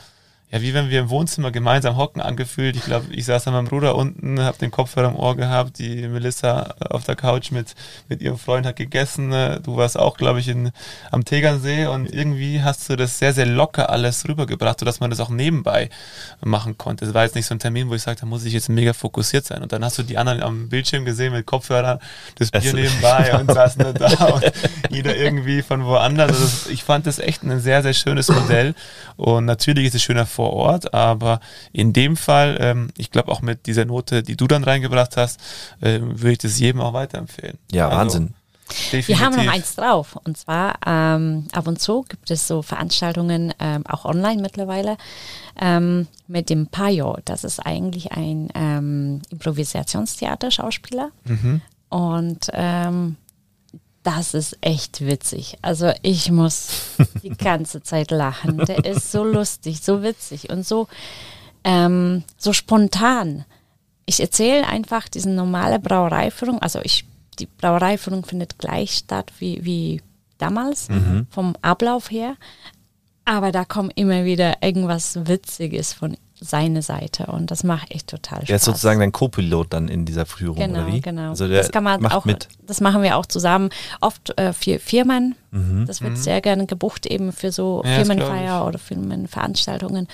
ja, wie wenn wir im Wohnzimmer gemeinsam hocken angefühlt. Ich glaube, ich saß an meinem Bruder unten, habe den Kopfhörer im Ohr gehabt, die Melissa auf der Couch mit, mit ihrem Freund hat gegessen. äh, Du warst auch, glaube ich, in, am Tegernsee und irgendwie hast du das sehr, sehr locker alles rübergebracht, sodass man das auch nebenbei machen konnte. Es war jetzt nicht so ein Termin, wo ich sagte, da muss ich jetzt mega fokussiert sein. Und dann hast du die anderen am Bildschirm gesehen mit Kopfhörern, das Bier Also- nebenbei und saßen dann da und jeder irgendwie von woanders. Also das, ich fand das echt ein sehr, sehr schönes Modell. Und natürlich ist es schöner vor Ort, aber in dem Fall, ähm, ich glaube auch mit dieser Note, die du dann reingebracht hast, ähm, würde ich das jedem auch weiterempfehlen. Ja, Also, Wahnsinn. Wir haben noch definitiv. eins drauf. Und zwar ähm, ab und zu gibt es so Veranstaltungen, ähm, auch online mittlerweile, ähm, mit dem Payo. Das ist eigentlich ein ähm, Improvisationstheater-Schauspieler. Mhm. Und ähm, das ist echt witzig. Also ich muss die ganze Zeit lachen. Der ist so lustig, so witzig und so, ähm, so spontan. Ich erzähle einfach diese normale Brauereiführung. Also ich, die Brauereiführung findet gleich statt wie, wie damals, vom Ablauf her. Aber da kommt immer wieder irgendwas Witziges von seiner Seite und das macht echt total Spaß. Er ist sozusagen dein Co-Pilot dann in dieser Führung, Genau, oder wie? genau. Also das kann man macht auch, mit. das machen wir auch zusammen. Oft äh, für Firmen. Mhm. Das wird sehr gerne gebucht eben für so Ja, Firmenfeier oder Firmenveranstaltungen.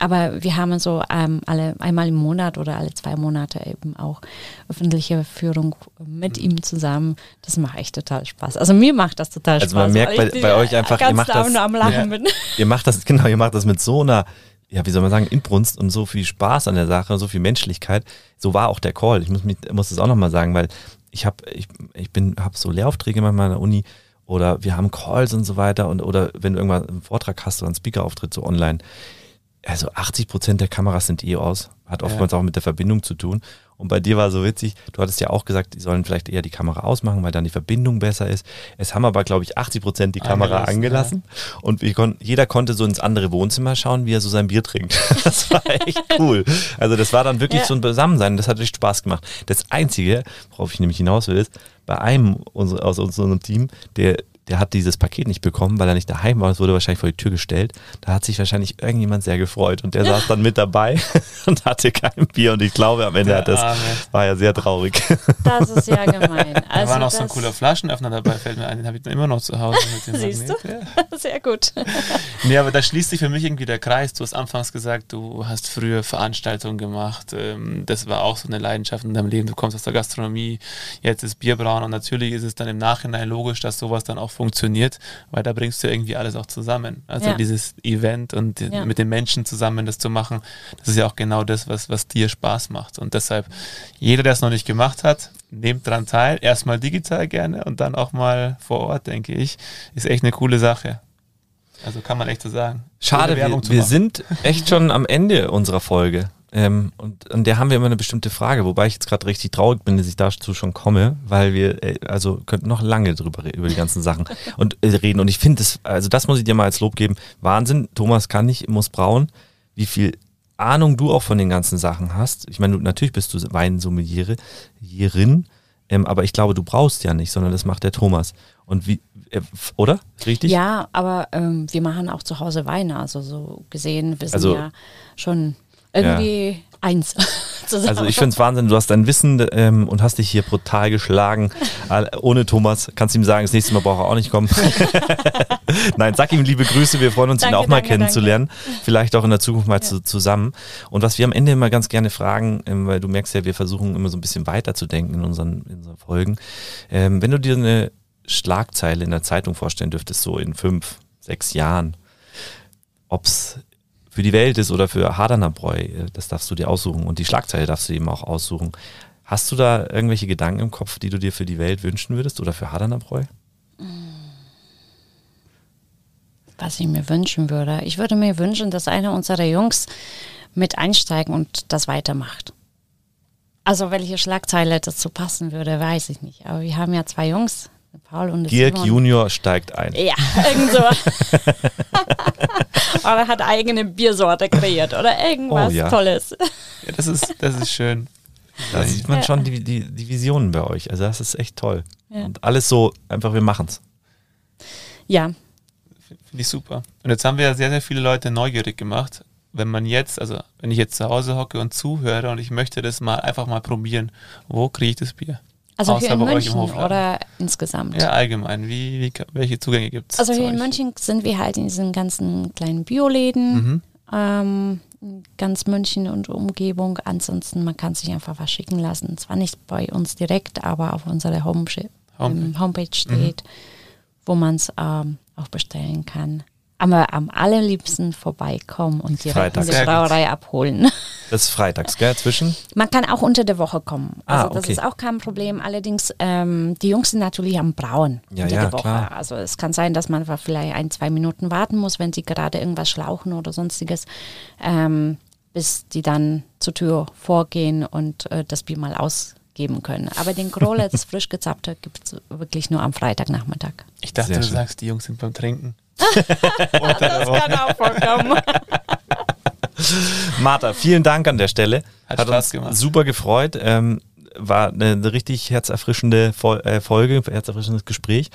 Aber wir haben so ähm, alle einmal im Monat oder alle zwei Monate eben auch öffentliche Führung mit Mhm. ihm zusammen. Das macht echt total Spaß. Also mir macht das total Also Spaß. man merkt bei- bei euch einfach, ihr macht da das- nur am Lachen Ja. bin. Ihr macht das, genau, ihr macht das mit so einer, ja, wie soll man sagen, Inbrunst und so viel Spaß an der Sache, so viel Menschlichkeit. So war auch der Call. Ich muss, mich, muss das auch nochmal sagen, weil ich habe, ich, ich bin, habe so Lehraufträge manchmal an der Uni oder wir haben Calls und so weiter und oder wenn du irgendwann einen Vortrag hast oder einen Speaker-Auftritt so online, also 80 Prozent der Kameras sind eh aus. Hat oftmals auch mit der Verbindung zu tun. Und bei dir war so witzig, du hattest ja auch gesagt, die sollen vielleicht eher die Kamera ausmachen, weil dann die Verbindung besser ist. Es haben aber, glaube ich, 80 Prozent die Kamera Angelassen, angelassen. Und kon jeder konnte so ins andere Wohnzimmer schauen, wie er so sein Bier trinkt. Das war echt cool. Also das war dann wirklich Ja. so ein Beisammensein. Das hat richtig Spaß gemacht. Das Einzige, worauf ich nämlich hinaus will, ist, bei einem aus unserem Team, der der hat dieses Paket nicht bekommen, weil er nicht daheim war. Es wurde wahrscheinlich vor die Tür gestellt. Da hat sich wahrscheinlich irgendjemand sehr gefreut und der saß dann mit dabei und hatte kein Bier. Und ich glaube, am Ende Der hat das, Arme. war ja sehr traurig. Das ist ja gemein. Da Also war noch so ein cooler Flaschenöffner dabei, fällt mir ein, den habe ich dann immer noch zu Hause mit dem Siehst du? Ja. Sehr gut. Nee, aber da schließt sich für mich irgendwie der Kreis. Du hast anfangs gesagt, du hast früher Veranstaltungen gemacht. Ähm, Das war auch so eine Leidenschaft in deinem Leben. Du kommst aus der Gastronomie, jetzt ist Bierbrauen und natürlich ist es dann im Nachhinein logisch, dass sowas dann auch funktioniert, weil da bringst du irgendwie alles auch zusammen. Also Ja. dieses Event und Ja. mit den Menschen zusammen das zu machen, das ist ja auch genau das, was, was dir Spaß macht. Und deshalb, jeder, der es noch nicht gemacht hat, nehmt dran teil. Erstmal digital gerne und dann auch mal vor Ort, denke ich. Ist echt eine coole Sache. Also kann man echt so sagen. Schade, wir, wir sind echt schon am Ende unserer Folge. Ähm, und an der haben wir immer eine bestimmte Frage, wobei ich jetzt gerade richtig traurig bin, dass ich dazu schon komme, weil wir äh, also könnten noch lange drüber über die ganzen Sachen und äh, reden. Und ich finde das, also das muss ich dir mal als Lob geben. Wahnsinn, Thomas kann nicht, muss brauen. Wie viel Ahnung du auch von den ganzen Sachen hast. Ich meine, natürlich bist du Weinsommeliere-Jerin, ähm, aber ich glaube, du brauchst ja nicht, sondern das macht der Thomas. Und wie, äh, oder? Richtig? Ja, aber ähm, wir machen auch zu Hause Weine. Also so gesehen, wir sind Also- ja schon irgendwie eins zusammen. Also ich finde es Wahnsinn, du hast dein Wissen ähm, und hast dich hier brutal geschlagen. Ohne Thomas kannst du ihm sagen, das nächste Mal braucht er auch nicht kommen. Nein, sag ihm liebe Grüße, wir freuen uns, ihn Danke, auch mal danke, kennenzulernen. Vielleicht auch in der Zukunft mal zu, zusammen. Und was wir am Ende immer ganz gerne fragen, ähm, weil du merkst ja, wir versuchen immer so ein bisschen weiterzudenken in unseren, in unseren Folgen. Ähm, wenn du dir eine Schlagzeile in der Zeitung vorstellen dürftest, so in fünf, sechs Jahren, ob's für die Welt ist oder für Hardaner Bräu, äh, das darfst du dir aussuchen und die Schlagzeile darfst du eben auch aussuchen. Hast du da irgendwelche Gedanken im Kopf, die du dir für die Welt wünschen würdest oder für Hardaner Bräu? Was ich mir wünschen würde. Ich würde mir wünschen, dass einer unserer Jungs mit einsteigen und das weitermacht. Also welche Schlagzeile dazu passen würde, weiß ich nicht. Aber wir haben ja zwei Jungs, Paul und Dirk Simon. Junior steigt ein. Ja, irgend so. oder hat eigene Biersorte kreiert oder irgendwas oh, ja. Tolles. Ja, das ist, das ist schön. Da sieht man schon die, die, die Visionen bei euch. Also das ist echt toll. Ja. Und alles so, einfach wir machen's. Ja. Finde ich super. Und jetzt haben wir ja sehr, sehr viele Leute neugierig gemacht. Wenn man jetzt, also wenn ich jetzt zu Hause hocke und zuhöre und ich möchte das mal einfach mal probieren, wo kriege ich das Bier? Also Außer hier in München oder insgesamt? Ja, allgemein. Wie, wie welche Zugänge gibt es? Also hier in München sind wir halt in diesen ganzen kleinen Bioläden. Mhm. Ähm, ganz München und Umgebung. Ansonsten, man kann sich einfach was schicken lassen. Zwar nicht bei uns direkt, aber auf unserer Homepage, Homepage. Homepage steht, mhm. wo man es ähm, auch bestellen kann aber am allerliebsten vorbeikommen und direkt Freitags. in die Brauerei abholen. Das ist freitags, gell, zwischen? Man kann auch unter der Woche kommen. Also ah, okay. das ist auch kein Problem. Allerdings, ähm, die Jungs sind natürlich am Brauen ja, unter ja, der Woche. Klar. Also es kann sein, dass man vielleicht ein, zwei Minuten warten muss, wenn sie gerade irgendwas schlauchen oder sonstiges, ähm, bis die dann zur Tür vorgehen und äh, das Bier mal ausgeben können. Aber den Kroller, das frisch gezapfte, gibt es wirklich nur am Freitagnachmittag. Ich dachte, Sehr du schön. sagst, die Jungs sind beim Trinken. das kann auch vorkommen. Martha, vielen Dank an der Stelle. Hat, Hat uns gemacht. super gefreut. Ähm, war eine, eine, richtig herzerfrischende äh, Folge, herzerfrischendes Gespräch.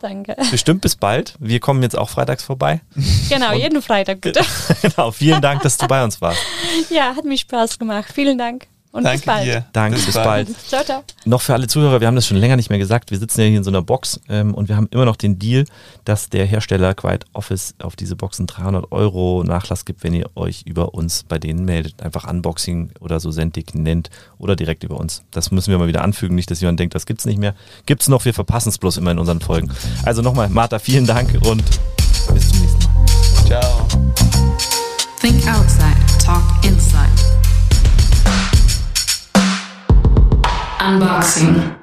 Danke. Bestimmt bis bald. Wir kommen jetzt auch freitags vorbei. Genau, jeden Freitag bitte. genau, vielen Dank, dass du bei uns warst. Ja, hat mich Spaß gemacht. Vielen Dank. Und Danke bis bald. Dir. Danke, bis, bis bald. bald. Ciao, ciao. Noch für alle Zuhörer, wir haben das schon länger nicht mehr gesagt. Wir sitzen ja hier in so einer Box ähm, und wir haben immer noch den Deal, dass der Hersteller Quiet Office auf diese Boxen 300 Euro Nachlass gibt, wenn ihr euch über uns bei denen meldet. Einfach Unboxing oder so Sendig nennt oder direkt über uns. Das müssen wir mal wieder anfügen, nicht, dass jemand denkt, das gibt's nicht mehr. Gibt's noch, wir verpassen es bloß immer in unseren Folgen. Also nochmal, Martha, vielen Dank und bis zum nächsten Mal. Ciao. Think outside, talk inside. Unboxing.